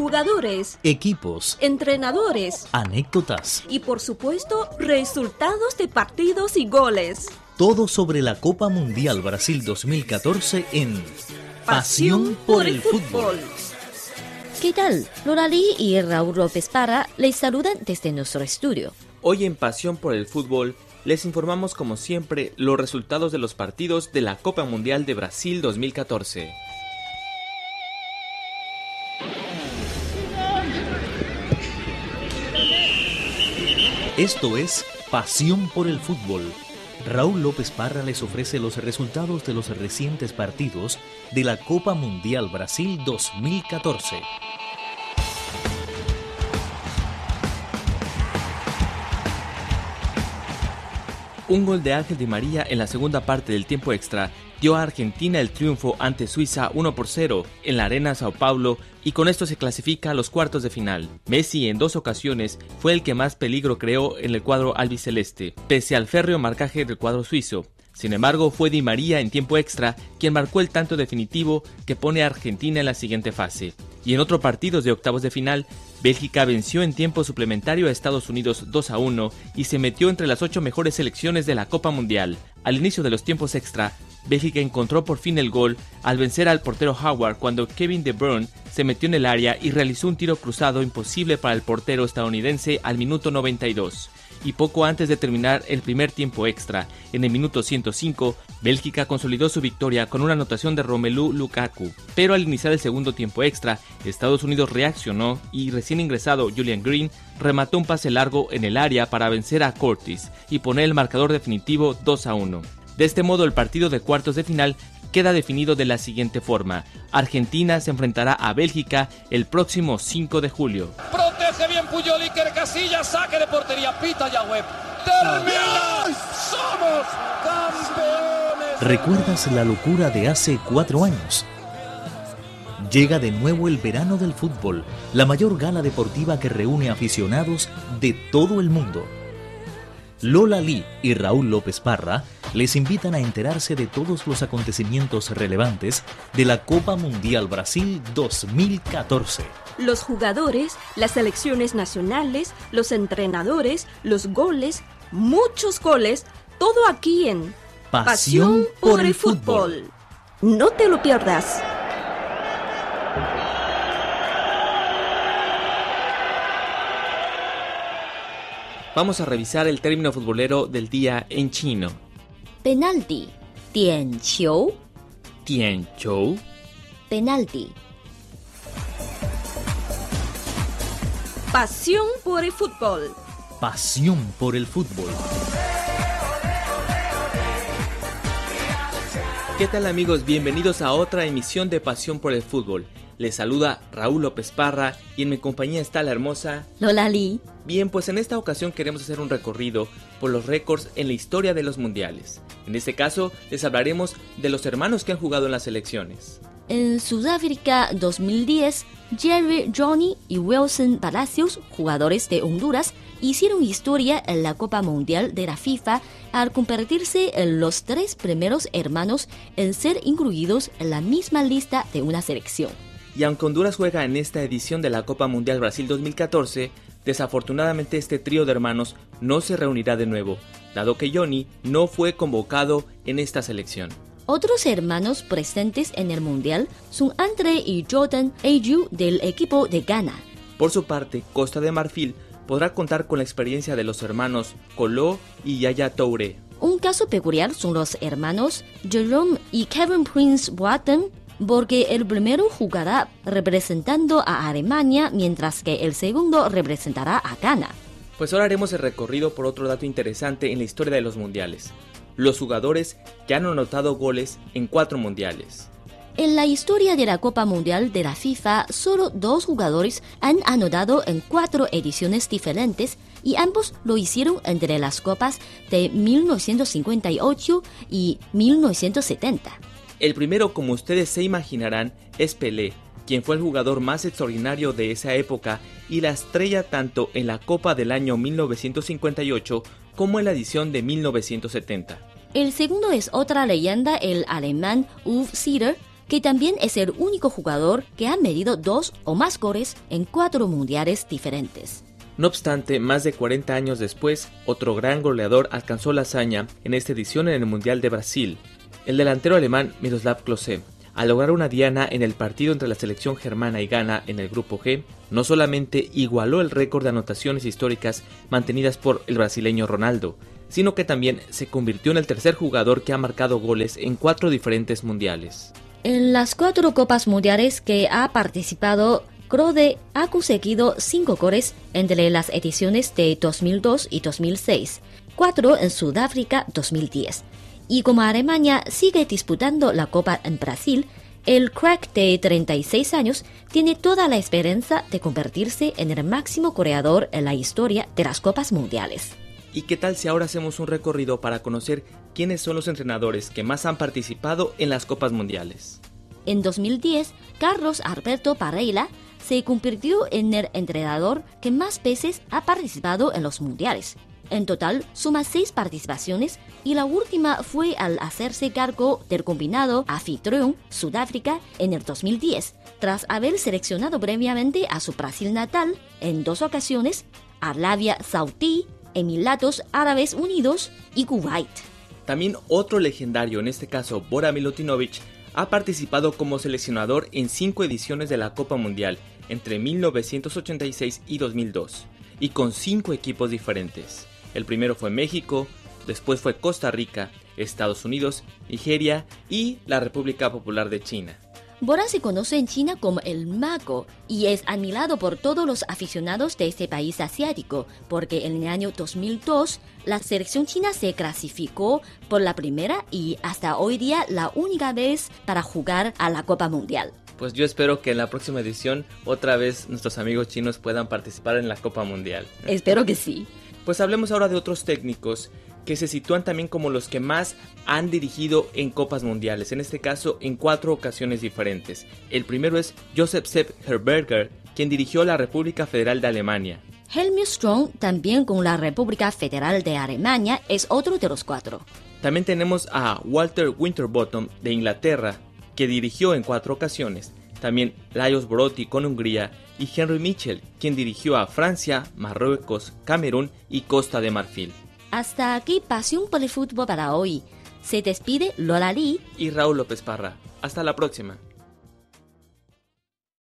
jugadores, equipos, entrenadores anécdotas, y por supuesto resultados de partidos y goles. todo sobre la Copa Mundial Brasil 2014 en Pasión por el Fútbol. ¿Qué tal? Lola Lee y Raúl López Parra les saludan desde nuestro estudio. Hoy en Pasión por el Fútbol les informamos como siempre los resultados de los partidos de la Copa Mundial de Brasil 2014. Esto es Pasión por el Fútbol. Raúl López Parra les ofrece los resultados de los recientes partidos de la Copa Mundial Brasil 2014. Un gol de Ángel Di María en la segunda parte del tiempo extra dio a Argentina el triunfo ante Suiza 1 por 0 en la Arena Sao Paulo y con esto se clasifica a los cuartos de final. Messi en dos ocasiones fue el que más peligro creó en el cuadro albiceleste, pese al férreo marcaje del cuadro suizo. Sin embargo, fue Di María en tiempo extra quien marcó el tanto definitivo que pone a Argentina en la siguiente fase. Y en otro partido de octavos de final, Bélgica venció en tiempo suplementario a Estados Unidos 2 a 1 y se metió entre las ocho mejores selecciones de la Copa Mundial. Al inicio de los tiempos extra, Bélgica encontró por fin el gol al vencer al portero Howard cuando Kevin De Bruyne se metió en el área y realizó un tiro cruzado imposible para el portero estadounidense al minuto 92 y poco antes de terminar el primer tiempo extra, en el minuto 105, Bélgica consolidó su victoria con una anotación de Romelu Lukaku. Pero al iniciar el segundo tiempo extra, Estados Unidos reaccionó y recién ingresado Julian Green remató un pase largo en el área para vencer a Curtis y poner el marcador definitivo 2 a 1. De este modo, el partido de cuartos de final queda definido de la siguiente forma. Argentina se enfrentará a Bélgica el próximo 5 de julio. Protege bien Puyol Iker Casillas, saque de portería, pita ya web. ¡Termina! ¡Somos campeones! ¿Recuerdas la locura de hace cuatro años? Llega de nuevo el verano del fútbol, la mayor gala deportiva que reúne aficionados de todo el mundo. Lola Lee y Raúl López Parra les invitan a enterarse de todos los acontecimientos relevantes de la Copa Mundial Brasil 2014. Los jugadores, las selecciones nacionales, los entrenadores, los goles, muchos goles, todo aquí en Pasión por el fútbol. No te lo pierdas. Vamos a revisar el término futbolero del día en chino. Penalti, Tian Chou. penalti. Pasión por el fútbol. Pasión por el fútbol. ¿Qué tal amigos? Bienvenidos a otra emisión de Pasión por el Fútbol. Les saluda Raúl López Parra y en mi compañía está la hermosa... Lola Lee. Bien, pues en esta ocasión queremos hacer un recorrido por los récords en la historia de los mundiales. En este caso, les hablaremos de los hermanos que han jugado en las selecciones. En Sudáfrica 2010, Jerry Johnny y Wilson Palacios, jugadores de Honduras, hicieron historia en la Copa Mundial de la FIFA al convertirse en los tres primeros hermanos en ser incluidos en la misma lista de una selección. Y aunque Honduras juega en esta edición de la Copa Mundial Brasil 2014, desafortunadamente este trío de hermanos no se reunirá de nuevo, dado que Johnny no fue convocado en esta selección. Otros hermanos presentes en el Mundial son Andre y Jordan Ayew del equipo de Ghana. Por su parte, Costa de Marfil podrá contar con la experiencia de los hermanos Colo y Yaya Toure. Un caso peculiar son los hermanos Jerome y Kevin Prince Boateng, porque el primero jugará representando a Alemania, mientras que el segundo representará a Ghana. Pues ahora haremos el recorrido por otro dato interesante en la historia de los mundiales. Los jugadores que han anotado goles en cuatro mundiales. En la historia de la Copa Mundial de la FIFA, solo dos jugadores han anotado en cuatro ediciones diferentes y ambos lo hicieron entre las copas de 1958 y 1970. El primero, como ustedes se imaginarán, es Pelé, quien fue el jugador más extraordinario de esa época y la estrella tanto en la Copa del año 1958 como en la edición de 1970. El segundo es otra leyenda, el alemán Uwe Seeler, que también es el único jugador que ha medido dos o más goles en cuatro mundiales diferentes. No obstante, más de 40 años después, otro gran goleador alcanzó la hazaña en esta edición en el Mundial de Brasil, el delantero alemán Miroslav Klose. Al lograr una diana en el partido entre la selección germana y Ghana en el grupo G, no solamente igualó el récord de anotaciones históricas mantenidas por el brasileño Ronaldo, sino que también se convirtió en el tercer jugador que ha marcado goles en cuatro diferentes mundiales. En las cuatro copas mundiales que ha participado, Krode ha conseguido cinco goles entre las ediciones de 2002 y 2006, cuatro en Sudáfrica 2010. Y como Alemania sigue disputando la Copa en Brasil, el crack de 36 años tiene toda la esperanza de convertirse en el máximo goleador en la historia de las Copas Mundiales. ¿Y qué tal si ahora hacemos un recorrido para conocer quiénes son los entrenadores que más han participado en las Copas Mundiales? En 2010, Carlos Alberto Parreira se convirtió en el entrenador que más veces ha participado en los mundiales. En total, suma seis participaciones y la última fue al hacerse cargo del combinado anfitrión Sudáfrica en el 2010, tras haber seleccionado previamente a su Brasil natal en dos ocasiones, Arabia Saudí, Emiratos Árabes Unidos y Kuwait. También otro legendario, en este caso Bora Milutinovic, ha participado como seleccionador en cinco ediciones de la Copa Mundial entre 1986 y 2002, y con cinco equipos diferentes. El primero fue México, después fue Costa Rica, Estados Unidos, Nigeria y la República Popular de China. Bora se conoce en China como el mago y es admirado por todos los aficionados de este país asiático, porque en el año 2002 la selección china se clasificó por la primera y hasta hoy día la única vez para jugar a la Copa Mundial. Pues yo espero que en la próxima edición otra vez nuestros amigos chinos puedan participar en la Copa Mundial. Espero que sí. Pues hablemos ahora de otros técnicos que se sitúan también como los que más han dirigido en copas mundiales, en este caso en cuatro ocasiones diferentes. El primero es Joseph Sepp Herberger, quien dirigió la República Federal de Alemania. Helmut Strong, también con la República Federal de Alemania, es otro de los cuatro. También tenemos a Walter Winterbottom de Inglaterra, que dirigió en cuatro ocasiones. También Lajos Brotti con Hungría y Henry Mitchell, quien dirigió a Francia, Marruecos, Camerún y Costa de Marfil. Hasta aquí Pasión por el Fútbol para hoy. Se despide Lola Lee y Raúl López Parra. Hasta la próxima.